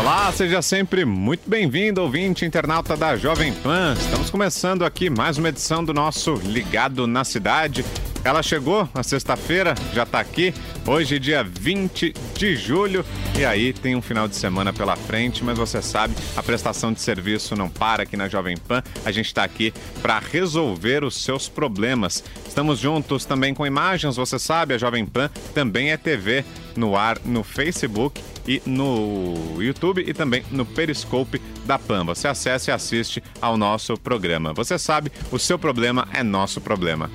Olá, seja sempre muito bem-vindo, ouvinte internauta da Jovem Pan. Estamos começando aqui mais uma edição do nosso Ligado na Cidade. Ela chegou na sexta-feira, já está aqui. Hoje, dia 20 de julho. E aí tem um final de semana pela frente, mas você sabe, a prestação de serviço não para aqui na Jovem Pan. A gente está aqui para resolver os seus problemas. Estamos juntos também com imagens, você sabe, a Jovem Pan também é TV no ar no Facebook e no YouTube e também no Periscope da PAN. Você acessa e assiste ao nosso programa. Você sabe, o seu problema é nosso problema.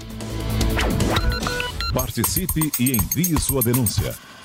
Participe e envie sua denúncia.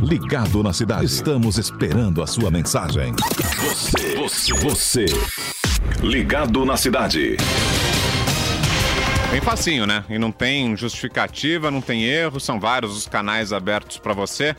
Ligado na Cidade. Estamos esperando a sua mensagem. Você, você, você. Ligado na Cidade. Bem facinho, né? E não tem justificativa, não tem erro, são vários os canais abertos para você.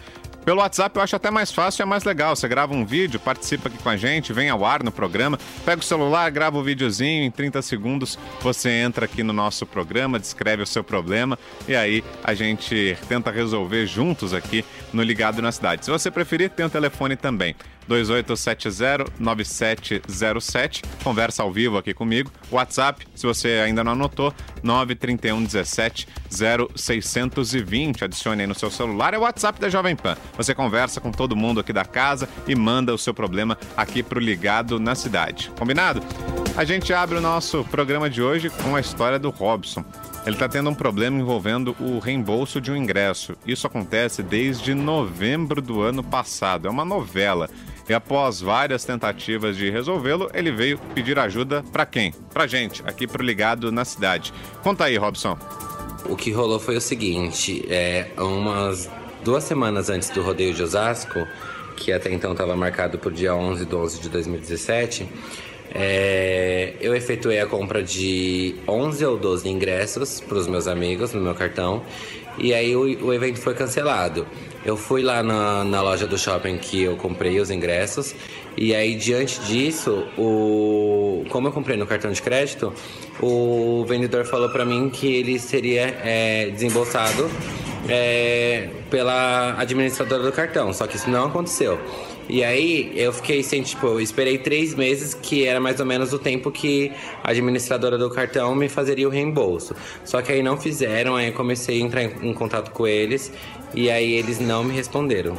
Pelo WhatsApp eu acho até mais fácil e é mais legal. Você grava um vídeo, participa aqui com a gente, vem ao ar no programa, pega o celular, grava o videozinho, em 30 segundos você entra aqui no nosso programa, descreve o seu problema e aí a gente tenta resolver juntos aqui no Ligado na Cidade. Se você preferir, tem o telefone também. 2870-9707. Conversa ao vivo aqui comigo. WhatsApp, se você ainda não anotou, 931 17 0620. Adicione aí no seu celular. É o WhatsApp da Jovem Pan. Você conversa com todo mundo aqui da casa e manda o seu problema aqui pro Ligado na Cidade. Combinado? A gente abre o nosso programa de hoje com a história do Robson. Ele está tendo um problema envolvendo o reembolso de um ingresso. Isso acontece desde novembro do ano passado. É uma novela. E após várias tentativas de resolvê-lo, ele veio pedir ajuda para quem? Pra gente, aqui pro Ligado na Cidade. Conta aí, Robson. O que rolou foi o seguinte, é, umas duas semanas antes do rodeio de Osasco, que até então estava marcado para o dia 11 de 12 de 2017, é, eu efetuei a compra de 11 ou 12 ingressos para os meus amigos no meu cartão e aí o, o evento foi cancelado. Eu fui lá na, na, loja do shopping que eu comprei os ingressos e aí diante disso, o, como eu comprei no cartão de crédito, o vendedor falou para mim que ele seria é, desembolsado é, pela administradora do cartão, só que isso não aconteceu. E aí eu fiquei sem, tipo, eu esperei três meses, que era mais ou menos o tempo que a administradora do cartão me fazeria o reembolso. Só que aí não fizeram, aí eu comecei a entrar em, em contato com eles e aí eles não me responderam.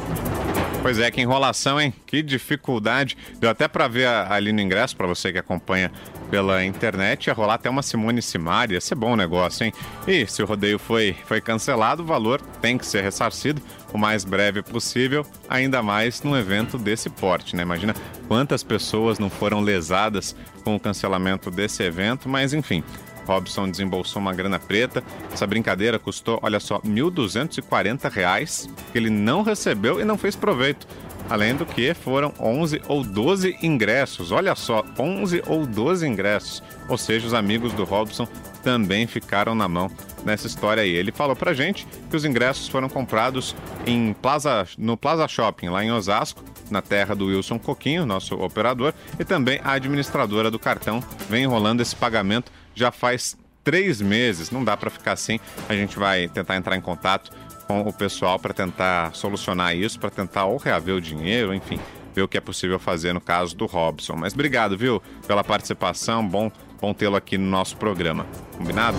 Pois é, que enrolação, hein? Que dificuldade. Deu até para ver ali no ingresso, para você que acompanha pela internet, ia rolar até uma Simone Simari, ia ser bom negócio, hein? E se o rodeio foi, foi cancelado, o valor tem que ser ressarcido o mais breve possível, ainda mais num evento desse porte, né? Imagina quantas pessoas não foram lesadas com o cancelamento desse evento, mas enfim. Robson desembolsou uma grana preta. Essa brincadeira custou, olha só, R$ 1.240 que ele não recebeu e não fez proveito. Além do que foram 11 ou 12 ingressos. Olha só, 11 ou 12 ingressos. Ou seja, os amigos do Robson também ficaram na mão nessa história aí. Ele falou pra gente que os ingressos foram comprados em Plaza, no Plaza Shopping, lá em Osasco, na terra do Wilson Coquinho, nosso operador, e também a administradora do cartão vem enrolando esse pagamento já faz três meses. Não dá para ficar assim. A gente vai tentar entrar em contato com o pessoal para tentar solucionar isso, para tentar ou reaver o dinheiro, enfim, ver o que é possível fazer no caso do Robson. Mas obrigado, viu, pela participação. Bom, bom tê-lo aqui no nosso programa. Combinado?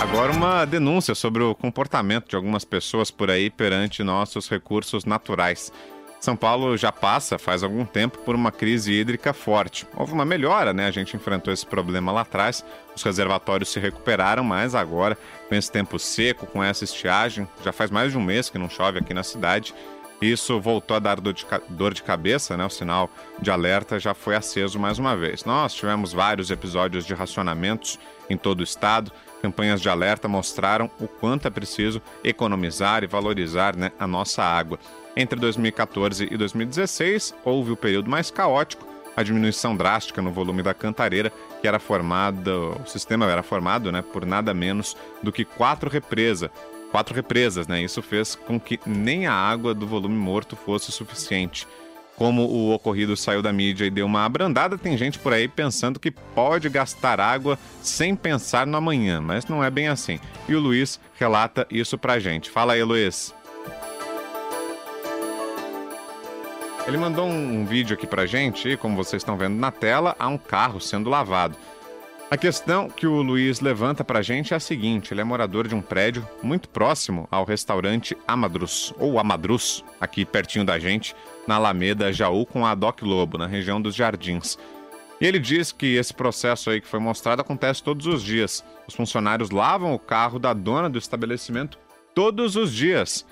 Agora, uma denúncia sobre o comportamento de algumas pessoas por aí perante nossos recursos naturais. São Paulo já passa, faz algum tempo, por uma crise hídrica forte. Houve uma melhora, né? A gente enfrentou esse problema lá atrás, os reservatórios se recuperaram, mas agora, com esse tempo seco, com essa estiagem, já faz mais de um mês que não chove aqui na cidade. Isso voltou a dar dor de, cabeça, né? O sinal de alerta já foi aceso mais uma vez. Nós tivemos vários episódios de racionamentos em todo o estado. Campanhas de alerta mostraram o quanto é preciso economizar e valorizar né, a nossa água. Entre 2014 e 2016, houve o período mais caótico, a diminuição drástica no volume da cantareira, que era formada, o sistema era formado né, por nada menos do que quatro represas. Quatro represas, né? Isso fez com que nem a água do volume morto fosse suficiente. Como o ocorrido saiu da mídia e deu uma abrandada, tem gente por aí pensando que pode gastar água sem pensar no amanhã, mas não é bem assim. E o Luiz relata isso pra gente. Fala aí, Luiz. Ele mandou um, vídeo aqui pra gente e, como vocês estão vendo na tela, há um carro sendo lavado. A questão que o Luiz levanta pra gente é a seguinte: ele é morador de um prédio muito próximo ao restaurante Amadrus, ou Amadrus, aqui pertinho da gente, na Alameda Jaú com a Doc Lobo, na região dos Jardins. E ele diz que esse processo aí que foi mostrado acontece todos os dias. Os funcionários lavam o carro da dona do estabelecimento todos os dias.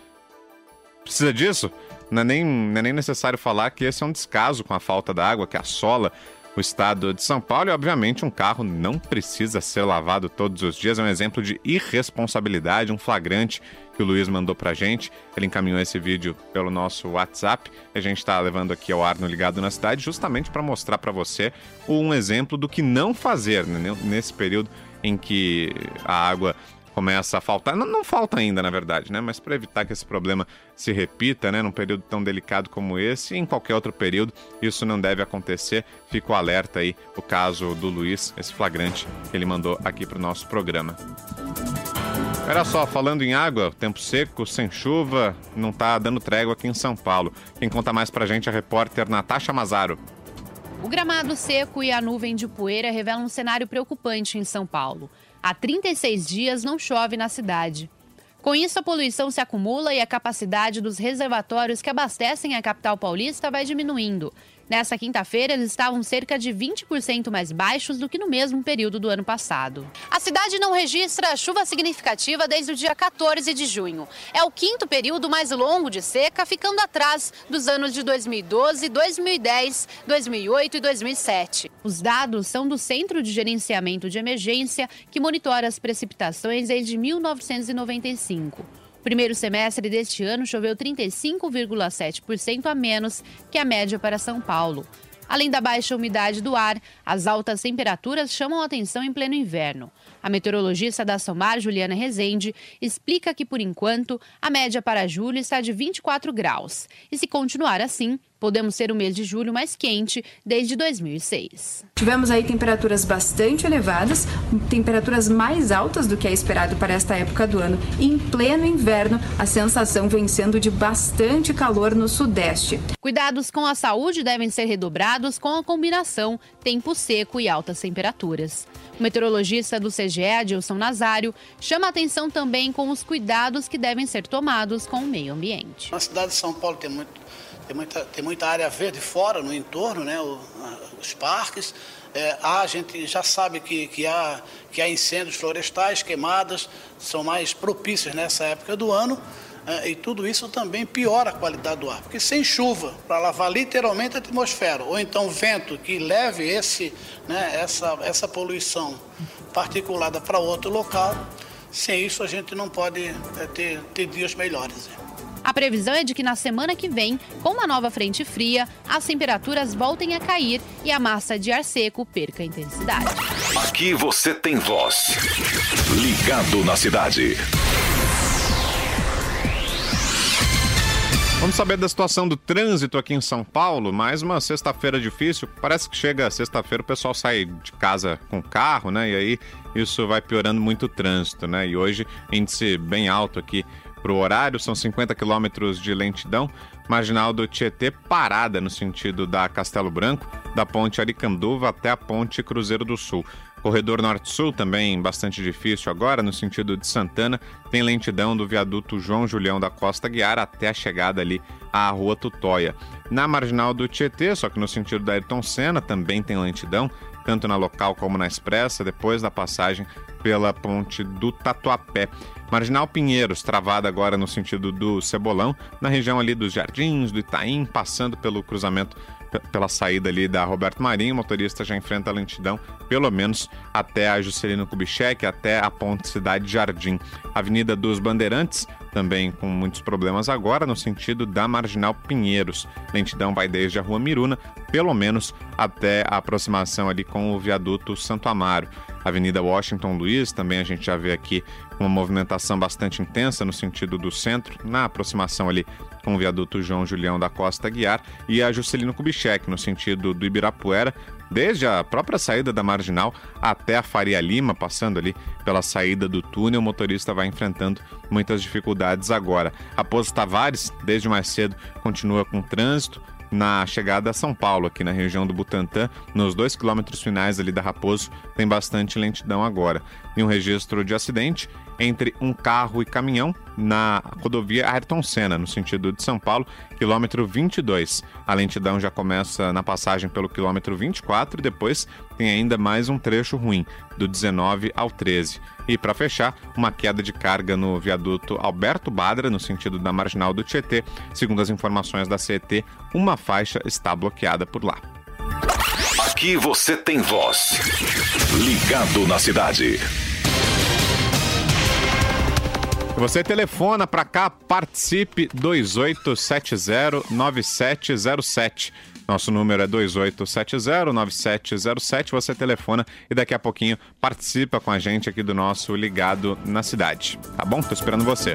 Precisa disso? Não é, nem, não é nem necessário falar que esse é um descaso com a falta d'água que assola o estado de São Paulo e, obviamente, um carro não precisa ser lavado todos os dias. É um exemplo de irresponsabilidade, um flagrante que o Luiz mandou pra gente. Ele encaminhou esse vídeo pelo nosso WhatsApp. A gente está levando aqui ao ar no Ligado na Cidade justamente para mostrar para você um exemplo do que não fazer né? nesse período em que a água começa a faltar. Não, não falta ainda, na verdade, né? Mas para evitar que esse problema se repita, né, num período tão delicado como esse, e em qualquer outro período, isso não deve acontecer. Fica o alerta aí, o caso do Luiz, esse flagrante que ele mandou aqui para o nosso programa. Era só, falando em água, tempo seco, sem chuva, não tá dando trégua aqui em São Paulo. Quem conta mais pra gente é a repórter Natasha Mazaro. O gramado seco e a nuvem de poeira revelam um cenário preocupante em São Paulo. Há 36 dias não chove na cidade. Com isso, a poluição se acumula e a capacidade dos reservatórios que abastecem a capital paulista vai diminuindo. Nessa quinta-feira, eles estavam cerca de 20% mais baixos do que no mesmo período do ano passado. A cidade não registra chuva significativa desde o dia 14 de junho. É o quinto período mais longo de seca, ficando atrás dos anos de 2012, 2010, 2008 e 2007. Os dados são do Centro de Gerenciamento de Emergência, que monitora as precipitações desde 1995 primeiro semestre deste ano choveu 35,7% a menos que a média para São Paulo. Além da baixa umidade do ar, as altas temperaturas chamam a atenção em pleno inverno. A meteorologista da Somar, Juliana Rezende, explica que, por enquanto, a média para julho está de 24 graus. E se continuar assim, Podemos ter o mês de julho mais quente desde 2006. Tivemos aí temperaturas bastante elevadas, temperaturas mais altas do que é esperado para esta época do ano. E em pleno inverno, a sensação vem sendo de bastante calor no sudeste. Cuidados com a saúde devem ser redobrados com a combinação tempo seco e altas temperaturas. O meteorologista do CGE, Adilson Nazário, chama atenção também com os cuidados que devem ser tomados com o meio ambiente. A cidade de São Paulo tem muito tem muita, tem muita área verde fora, no entorno, né, os parques. É, a gente já sabe que, que, há, que há incêndios florestais, queimadas, são mais propícios nessa época do ano. É, e tudo isso também piora a qualidade do ar, porque sem chuva, para lavar literalmente a atmosfera, ou então vento que leve esse, né, essa, essa poluição particulada para outro local, sem isso a gente não pode é, ter, ter dias melhores. A previsão é de que na semana que vem, com uma nova frente fria, as temperaturas voltem a cair e a massa de ar seco perca intensidade. Aqui você tem voz. Ligado na cidade. Vamos saber da situação do trânsito aqui em São Paulo. Mais uma sexta-feira difícil. Parece que chega sexta-feira o pessoal sai de casa com carro, né? E aí isso vai piorando muito o trânsito, né? E hoje índice bem alto aqui para o horário, são 50 quilômetros de lentidão. Marginal do Tietê parada no sentido da Castelo Branco, da ponte Aricanduva até a ponte Cruzeiro do Sul. Corredor Norte-Sul também bastante difícil agora, no sentido de Santana, tem lentidão do viaduto João Julião da Costa Guiar até a chegada ali à Rua Tutóia. Na marginal do Tietê, só que no sentido da Ayrton Senna, também tem lentidão, tanto na local como na expressa, depois da passagem pela ponte do Tatuapé. Marginal Pinheiros, travada agora no sentido do Cebolão, na região ali dos Jardins, do Itaim, passando pelo cruzamento pela saída ali da Roberto Marinho, o motorista já enfrenta a lentidão, pelo menos até a Juscelino Kubitschek, até a ponte Cidade Jardim. Avenida dos Bandeirantes, também com muitos problemas agora, no sentido da Marginal Pinheiros. Lentidão vai desde a Rua Miruna, pelo menos até a aproximação ali com o viaduto Santo Amaro. Avenida Washington Luiz, também a gente já vê aqui uma movimentação bastante intensa no sentido do centro, na aproximação ali com o viaduto João Julião da Costa Guiar e a Juscelino Kubitschek, no sentido do Ibirapuera, desde a própria saída da Marginal até a Faria Lima, passando ali pela saída do túnel, o motorista vai enfrentando muitas dificuldades agora. Raposo Tavares, desde mais cedo, continua com trânsito, na chegada a São Paulo, aqui na região do Butantã, nos dois quilômetros finais ali da Raposo, tem bastante lentidão agora. E um registro de acidente entre um carro e caminhão na rodovia Ayrton Senna, no sentido de São Paulo, quilômetro 22. A lentidão já começa na passagem pelo quilômetro 24 e depois tem ainda mais um trecho ruim, do 19 ao 13. E para fechar, uma queda de carga no viaduto Alberto Badra, no sentido da marginal do Tietê. Segundo as informações da CET, uma faixa está bloqueada por lá. Aqui você tem voz. Ligado na cidade. Você telefona para cá, participe 28709707. Nosso número é 28709707. Você telefona e daqui a pouquinho participa com a gente aqui do nosso Ligado na Cidade. Tá bom? Tô esperando você.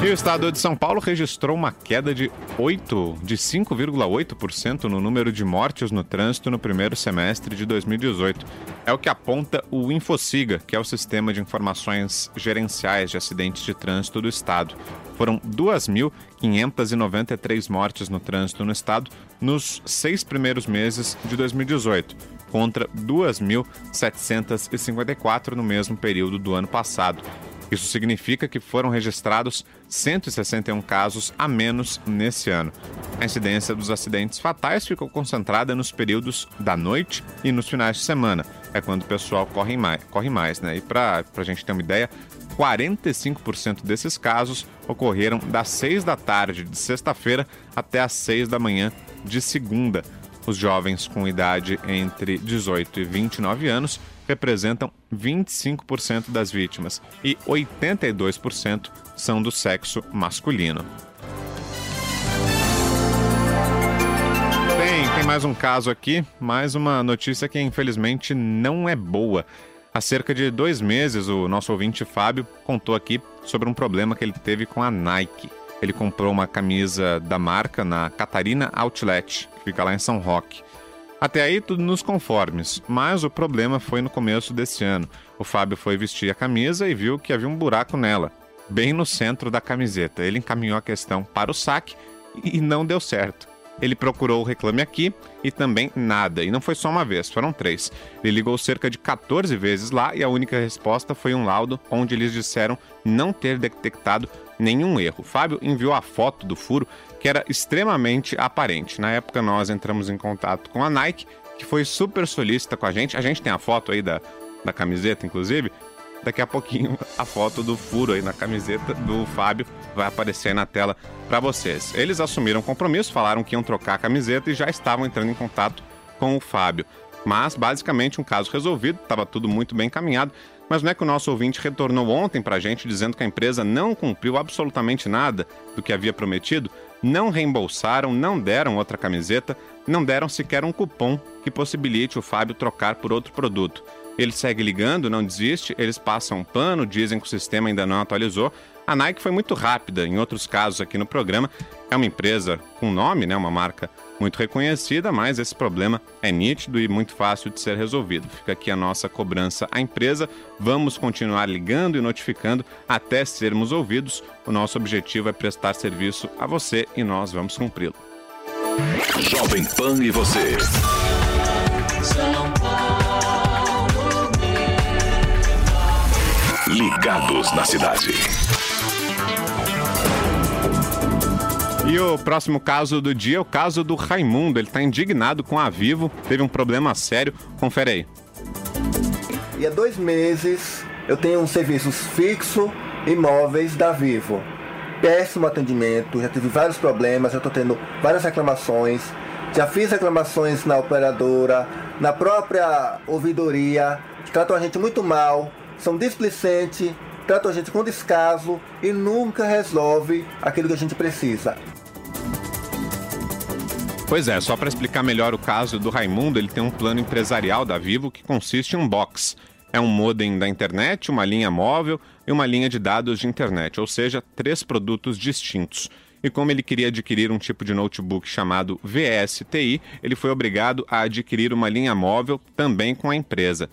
E o estado de São Paulo registrou uma queda de 8, de 5,8% no número de mortes no trânsito no primeiro semestre de 2018. É o que aponta o Infociga, que é o sistema de informações gerenciais de acidentes de trânsito do estado. Foram 2.593 mortes no trânsito no estado nos seis primeiros meses de 2018, contra 2.754 no mesmo período do ano passado. Isso significa que foram registrados 161 casos a menos nesse ano. A incidência dos acidentes fatais ficou concentrada nos períodos da noite e nos finais de semana. É quando o pessoal corre mais, corre mais né? E para a gente ter uma ideia, 45% desses casos ocorreram das 6 da tarde de sexta-feira até as 6 da manhã de segunda. Os jovens com idade entre 18 e 29 anos representam 25% das vítimas e 82% são do sexo masculino. Tem, tem mais um caso aqui, mais uma notícia que infelizmente não é boa. Há cerca de dois meses, o nosso ouvinte Fábio contou aqui sobre um problema que ele teve com a Nike. Ele comprou uma camisa da marca na Catarina Outlet, que fica lá em São Roque. Até aí tudo nos conformes, mas o problema foi no começo desse ano. O Fábio foi vestir a camisa e viu que havia um buraco nela, bem no centro da camiseta. Ele encaminhou a questão para o saque e não deu certo. Ele procurou o Reclame Aqui e também nada. E não foi só uma vez, foram três. Ele ligou cerca de 14 vezes lá e a única resposta foi um laudo onde eles disseram não ter detectado nenhum erro. Fábio enviou a foto do furo que era extremamente aparente. Na época nós entramos em contato com a Nike, que foi super solícita com a gente. A gente tem a foto aí da, da camiseta, inclusive. Daqui a pouquinho a foto do furo aí na camiseta do Fábio vai aparecer aí na tela para vocês. Eles assumiram compromisso, falaram que iam trocar a camiseta e já estavam entrando em contato com o Fábio. Mas basicamente um caso resolvido, estava tudo muito bem encaminhado. Mas não é que o nosso ouvinte retornou ontem para a gente dizendo que a empresa não cumpriu absolutamente nada do que havia prometido? Não reembolsaram, não deram outra camiseta, não deram sequer um cupom que possibilite o Fábio trocar por outro produto. Ele segue ligando, não desiste, eles passam um pano, dizem que o sistema ainda não atualizou, A Nike foi muito rápida, em outros casos aqui no programa, é uma empresa com nome, né, uma marca muito reconhecida, mas esse problema é nítido e muito fácil de ser resolvido. Fica aqui a nossa cobrança à empresa. Vamos continuar ligando e notificando até sermos ouvidos. O nosso objetivo é prestar serviço a você e nós vamos cumpri-lo. Jovem Pan e você. Ligados na cidade. E o próximo caso do dia é o caso do Raimundo. Ele está indignado com a Vivo, teve um problema sério. Confere aí. E há dois meses eu tenho um serviço fixo imóveis da Vivo. Péssimo atendimento, já tive vários problemas, já estou tendo várias reclamações. Já fiz reclamações na operadora, na própria ouvidoria, que tratam a gente muito mal, são displicentes, tratam a gente com descaso e nunca resolve aquilo que a gente precisa. Pois é, só para explicar melhor o caso do Raimundo, ele tem um plano empresarial da Vivo que consiste em um box. É um modem da internet, uma linha móvel e uma linha de dados de internet, ou seja, três produtos distintos. E como ele queria adquirir um tipo de notebook chamado VSTI, ele foi obrigado a adquirir uma linha móvel também com a empresa.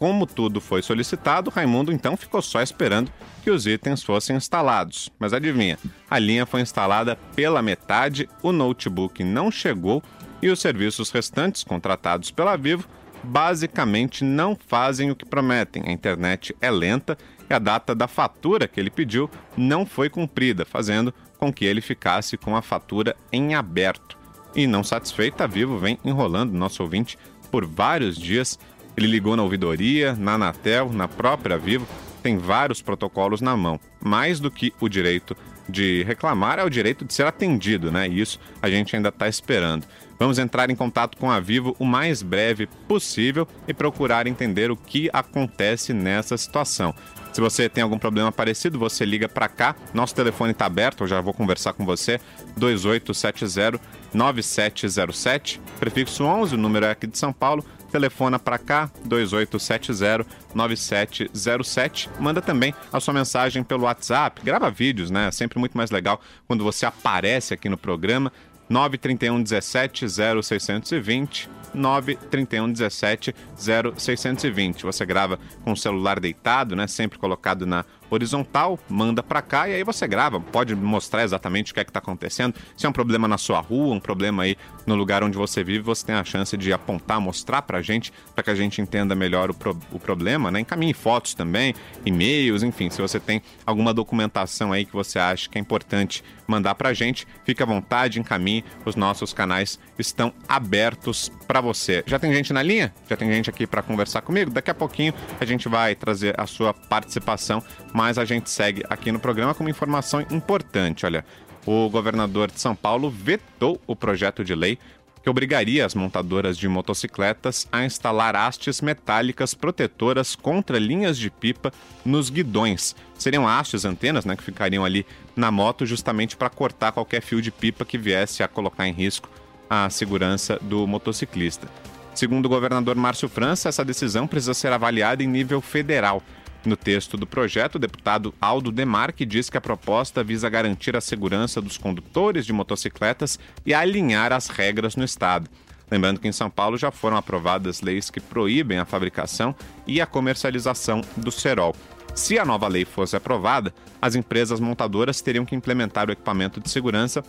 Como tudo foi solicitado, Raimundo então ficou só esperando que os itens fossem instalados. Mas adivinha, a linha foi instalada pela metade, o notebook não chegou e os serviços restantes contratados pela Vivo basicamente não fazem o que prometem. A internet é lenta e a data da fatura que ele pediu não foi cumprida, fazendo com que ele ficasse com a fatura em aberto. E não satisfeito, a Vivo vem enrolando nosso ouvinte por vários dias ele ligou na ouvidoria, na Anatel, na própria Vivo, tem vários protocolos na mão. Mais do que o direito de reclamar é o direito de ser atendido, né? Isso a gente ainda está esperando. Vamos entrar em contato com a Vivo o mais breve possível e procurar entender o que acontece nessa situação. Se você tem algum problema parecido, você liga para cá. Nosso telefone está aberto, eu já vou conversar com você. 2870 9707, prefixo 11, o número é aqui de São Paulo telefona para cá 2870-9707. Manda também a sua mensagem pelo WhatsApp, grava vídeos, né? É sempre muito mais legal quando você aparece aqui no programa. 931 17 0620 931 17 0620. Você grava com o celular deitado, né? Sempre colocado na horizontal, manda para cá e aí você grava, pode mostrar exatamente o que é que está acontecendo. Se é um problema na sua rua, um problema aí no lugar onde você vive, você tem a chance de apontar, mostrar para a gente, para que a gente entenda melhor o, pro, o problema, né? Encaminhe fotos também, e-mails, enfim, se você tem alguma documentação aí que você acha que é importante mandar para a gente, fique à vontade, encaminhe, os nossos canais estão abertos para você. Já tem gente na linha? Já tem gente aqui para conversar comigo? Daqui a pouquinho a gente vai trazer a sua participação mas a gente segue aqui no programa com uma informação importante. Olha, o governador de São Paulo vetou o projeto de lei que obrigaria as montadoras de motocicletas a instalar hastes metálicas protetoras contra linhas de pipa nos guidões. Seriam hastes, antenas, né, que ficariam ali na moto justamente para cortar qualquer fio de pipa que viesse a colocar em risco a segurança do motociclista. Segundo o governador Márcio França, essa decisão precisa ser avaliada em nível federal. No texto do projeto, o deputado Aldo Demarque diz que a proposta visa garantir a segurança dos condutores de motocicletas e alinhar as regras no estado. Lembrando que em São Paulo já foram aprovadas leis que proíbem a fabricação e a comercialização do cerol. Se a nova lei fosse aprovada, as empresas montadoras teriam que implementar o equipamento de segurança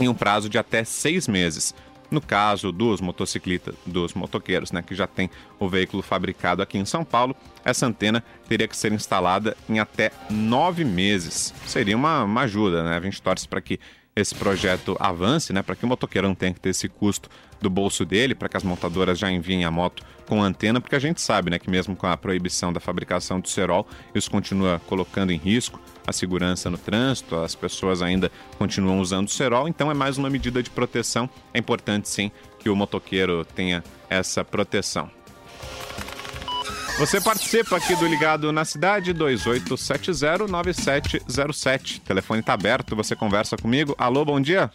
em um prazo de até seis meses. No caso dos motociclistas, dos motoqueiros, né, que já tem o veículo fabricado aqui em São Paulo, essa antena teria que ser instalada em até nove meses. Seria uma, uma ajuda, né? A gente torce para que esse projeto avance, né, para que o motoqueiro não tenha que ter esse custo do bolso dele, para que as montadoras já enviem a moto com antena, porque a gente sabe, né, que mesmo com a proibição da fabricação do cerol, isso continua colocando em risco a segurança no trânsito, as pessoas ainda continuam usando o cerol, então é mais uma medida de proteção. É importante sim que o motoqueiro tenha essa proteção. Você participa aqui do Ligado na Cidade 28709707. O telefone está aberto, você conversa comigo. Alô, bom dia.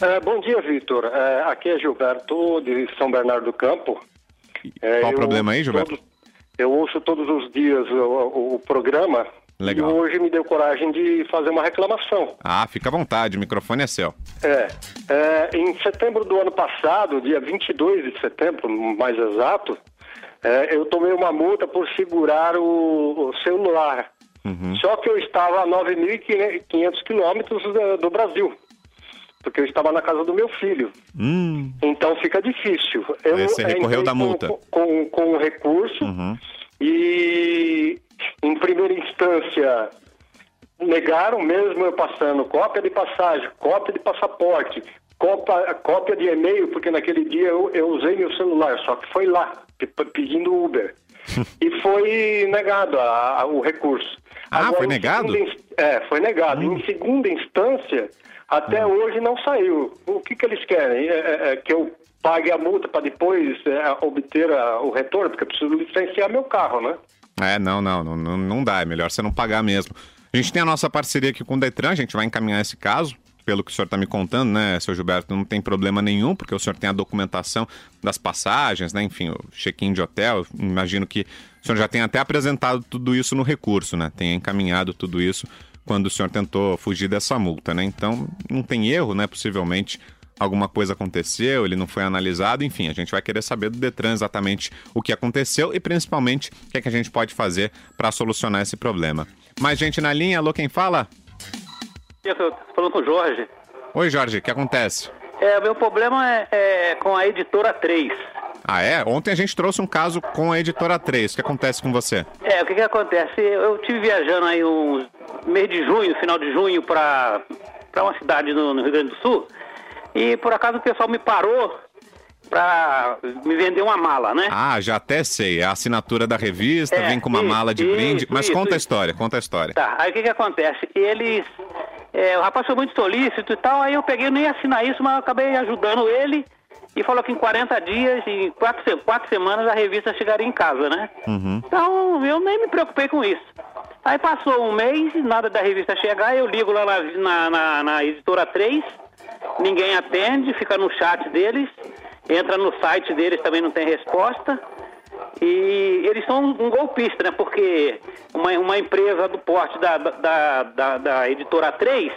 É, bom dia, Vitor. É, aqui é Gilberto de São Bernardo do Campo. É, Qual o problema aí, Gilberto? eu ouço todos os dias o, o, o programa Legal. E hoje me deu coragem de fazer uma reclamação. Ah, fica à vontade, o microfone é seu. É, é, em setembro do ano passado, dia 22 de setembro, mais exato, é, eu tomei uma multa por segurar o, o celular. Uhum. Só que eu estava a 9.500 quilômetros do, Brasil, porque eu estava na casa do meu filho. Hum, Então fica difícil. Eu você recorreu da multa. Com, com, com o recurso uhum. E, em primeira instância, negaram mesmo eu passando cópia de passagem, cópia de passaporte, cópia, cópia de e-mail, porque naquele dia eu, eu usei meu celular, só que foi lá, pe- pedindo Uber. e foi negado a- a- o recurso. Ah, foi em negado? segunda é, foi negado. Em segunda instância, até hoje não saiu. O que, que eles querem? É, é- é que eu pague a multa para depois é, obter a- o retorno? Porque eu preciso licenciar meu carro, né? É, não, não, não, não, dá, é melhor você não pagar mesmo. A gente tem a nossa parceria aqui com o Detran, a gente vai encaminhar esse caso. Pelo que o senhor está me contando, né, seu Gilberto, não tem problema nenhum, porque o senhor tem a documentação das passagens, né, enfim, o check-in de hotel. Imagino que o senhor já tenha até apresentado tudo isso no recurso, né, tenha encaminhado tudo isso quando o senhor tentou fugir dessa multa, né. Então, não tem erro, né, possivelmente alguma coisa aconteceu, ele não foi analisado, enfim, a gente vai querer saber do Detran exatamente o que aconteceu e principalmente o que, é que a gente pode fazer para solucionar esse problema. Mais gente na linha, alô, quem fala? Eu falando com o Jorge. Oi, Jorge, o que acontece? É, o meu problema é, é com a editora 3. Ah, é? Ontem a gente trouxe um caso com a editora 3. O que acontece com você? É, o que que acontece? Eu tive viajando aí um mês de junho, final de junho, pra uma cidade no, no Rio Grande do Sul. E por acaso o pessoal me parou pra me vender uma mala, né? Ah, já até sei. É a assinatura da revista, É, vem com uma isso, mala de brinde. isso, Mas isso, conta a história, conta a história. Tá, aí o que que acontece? Eles... é, o rapaz foi muito solícito e tal, aí eu peguei, ia assinar isso, mas eu acabei ajudando ele e falou que em 40 dias, em quatro, se- quatro semanas, a revista chegaria em casa, né? Uhum. Então, eu nem me preocupei com isso. Aí passou um mês, nada da revista chegar, eu ligo lá na, na, na- na editora 3, ninguém atende, fica no chat deles, entra no site deles, também não tem resposta. E eles são um golpista, né? Porque uma, uma empresa do porte da, da, da, da editora 3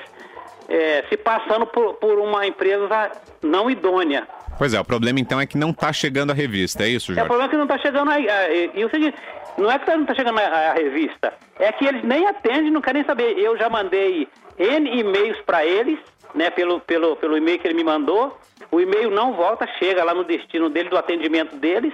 é, se passando por, por uma empresa não idônea. Pois é, o problema então é que não tá chegando a revista, é isso, É o Jorge? problema que não está chegando aí. ah, E, e o seguinte, não é que não está chegando a, a revista, é que eles nem atendem, não querem saber. Eu já mandei N e-mails para eles, né, pelo, pelo, pelo e-mail que ele me mandou. O e-mail não volta, chega lá no destino dele, do atendimento deles,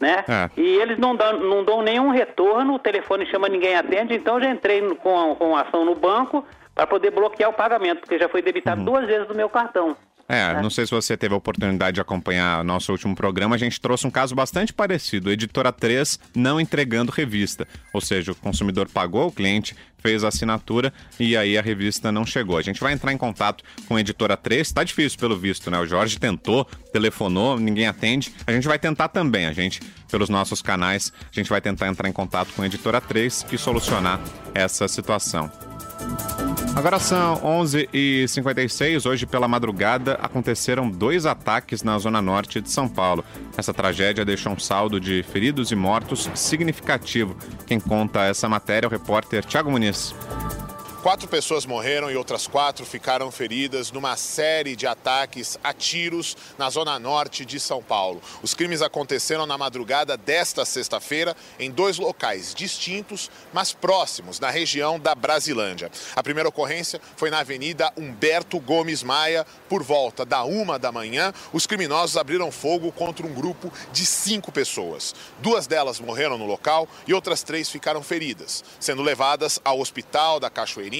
né? É. E eles não dão, não dão nenhum retorno, o telefone chama, ninguém atende, então já entrei no- com, com ação no banco para poder bloquear o pagamento, porque já foi debitado duas vezes do meu cartão. É, não sei se você teve a oportunidade de acompanhar nosso último programa, a gente trouxe um caso bastante parecido, Editora 3 não entregando revista, ou seja, o consumidor pagou, o cliente fez a assinatura e aí a revista não chegou. A gente vai entrar em contato com a Editora 3, tá difícil pelo visto, né? O Jorge tentou, telefonou, ninguém atende. A gente vai tentar também, a gente, pelos nossos canais, a gente vai tentar entrar em contato com a Editora 3 e solucionar essa situação. Agora são 11h56. Hoje, pela madrugada, aconteceram dois ataques na zona norte de São Paulo. Essa tragédia deixou um saldo de feridos e mortos significativo. Quem conta essa matéria é o repórter Tiago Muniz. Quatro pessoas morreram e outras quatro ficaram feridas numa série de ataques a tiros na zona norte de São Paulo. Os crimes aconteceram na madrugada desta sexta-feira em dois locais distintos, mas próximos, na região da Brasilândia. A primeira ocorrência foi na Avenida Humberto Gomes Maia, por volta da uma da manhã. Os criminosos abriram fogo contra um grupo de cinco pessoas. Duas delas morreram no local e outras três ficaram feridas, sendo levadas ao Hospital da Cachoeirinha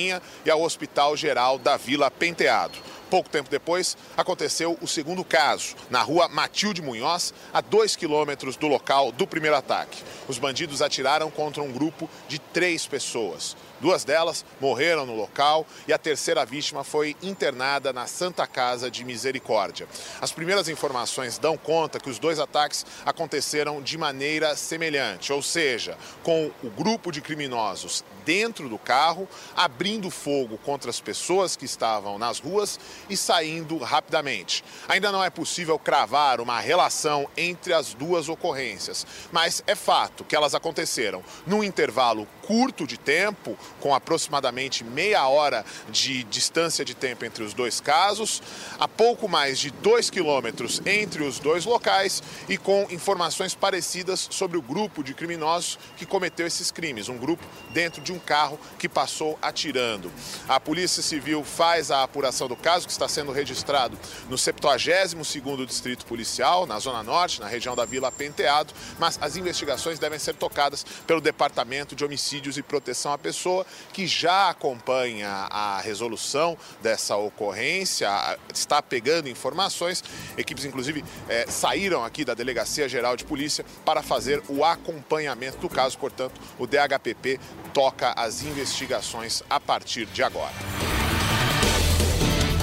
e ao Hospital Geral da Vila Penteado. Pouco tempo depois, aconteceu o segundo caso, na rua Matilde Munhoz, a dois quilômetros do local do primeiro ataque. Os bandidos atiraram contra um grupo de três pessoas. Duas delas morreram no local e a terceira vítima foi internada na Santa Casa de Misericórdia. As primeiras informações dão conta que os dois ataques aconteceram de maneira semelhante, ou seja, com o grupo de criminosos dentro do carro, abrindo fogo contra as pessoas que estavam nas ruas e saindo rapidamente. Ainda não é possível cravar uma relação entre as duas ocorrências, mas é fato que elas aconteceram num intervalo curto de tempo, com aproximadamente meia hora de distância de tempo entre os dois casos, a pouco mais de dois quilômetros entre os dois locais e com informações parecidas sobre o grupo de criminosos que cometeu esses crimes, um grupo dentro de um carro que passou atirando. A Polícia Civil faz a apuração do caso, que está sendo registrado no 72º Distrito Policial, na Zona Norte, na região da Vila Penteado, mas as investigações devem ser tocadas pelo Departamento de Homicídios e Proteção à Pessoa, que já acompanha a resolução dessa ocorrência, está pegando informações. Equipes, inclusive, é, saíram aqui da Delegacia Geral de Polícia para fazer o acompanhamento do caso. Portanto, o DHPP toca as investigações a partir de agora.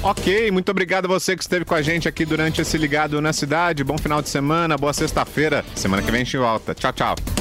Ok, muito obrigado a você que esteve com a gente aqui durante esse Ligado na Cidade. Bom final de semana, boa sexta-feira. Semana que vem a gente volta. Tchau, tchau.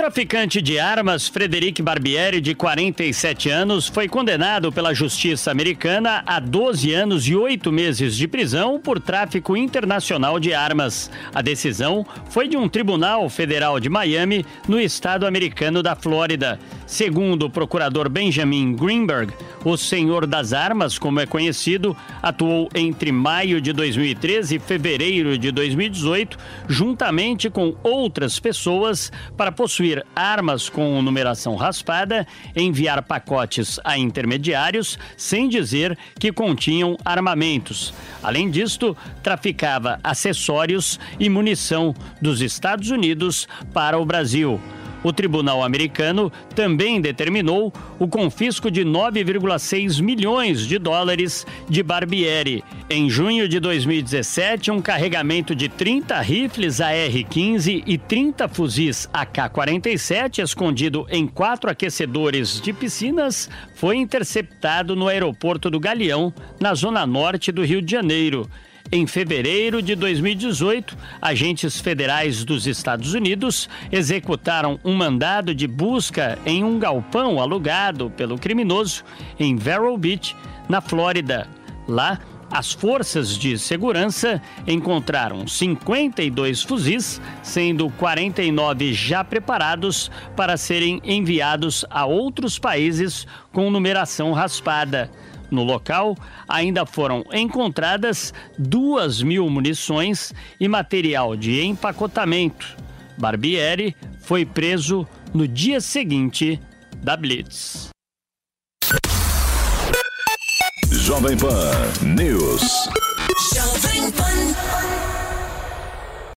traficante de armas Frederic Barbieri, de 47 anos, foi condenado pela justiça americana a 12 anos e 8 meses de prisão por tráfico internacional de armas. A decisão foi de um tribunal federal de Miami, no estado americano da Flórida. Segundo o procurador Benjamin Greenberg, o Senhor das Armas, como é conhecido, atuou entre maio de 2013 e fevereiro de 2018, juntamente com outras pessoas, para possuir armas com numeração raspada, enviar pacotes a intermediários, sem dizer que continham armamentos. Além disto, traficava acessórios e munição dos Estados Unidos para o Brasil. O tribunal americano também determinou o confisco de 9,6 milhões de dólares de Barbieri. Em junho de 2017, um carregamento de 30 rifles AR-15 e 30 fuzis AK-47 escondido em quatro aquecedores de piscinas foi interceptado no aeroporto do Galeão, na zona norte do Rio de Janeiro. Em fevereiro de 2018, agentes federais dos Estados Unidos executaram um mandado de busca em um galpão alugado pelo criminoso em Vero Beach, na Flórida. Lá, as forças de segurança encontraram 52 fuzis, sendo 49 já preparados para serem enviados a outros países com numeração raspada. No local, ainda foram encontradas duas mil munições e material de empacotamento. Barbieri foi preso no dia seguinte da Blitz. Jovem Pan News. Jovem Pan.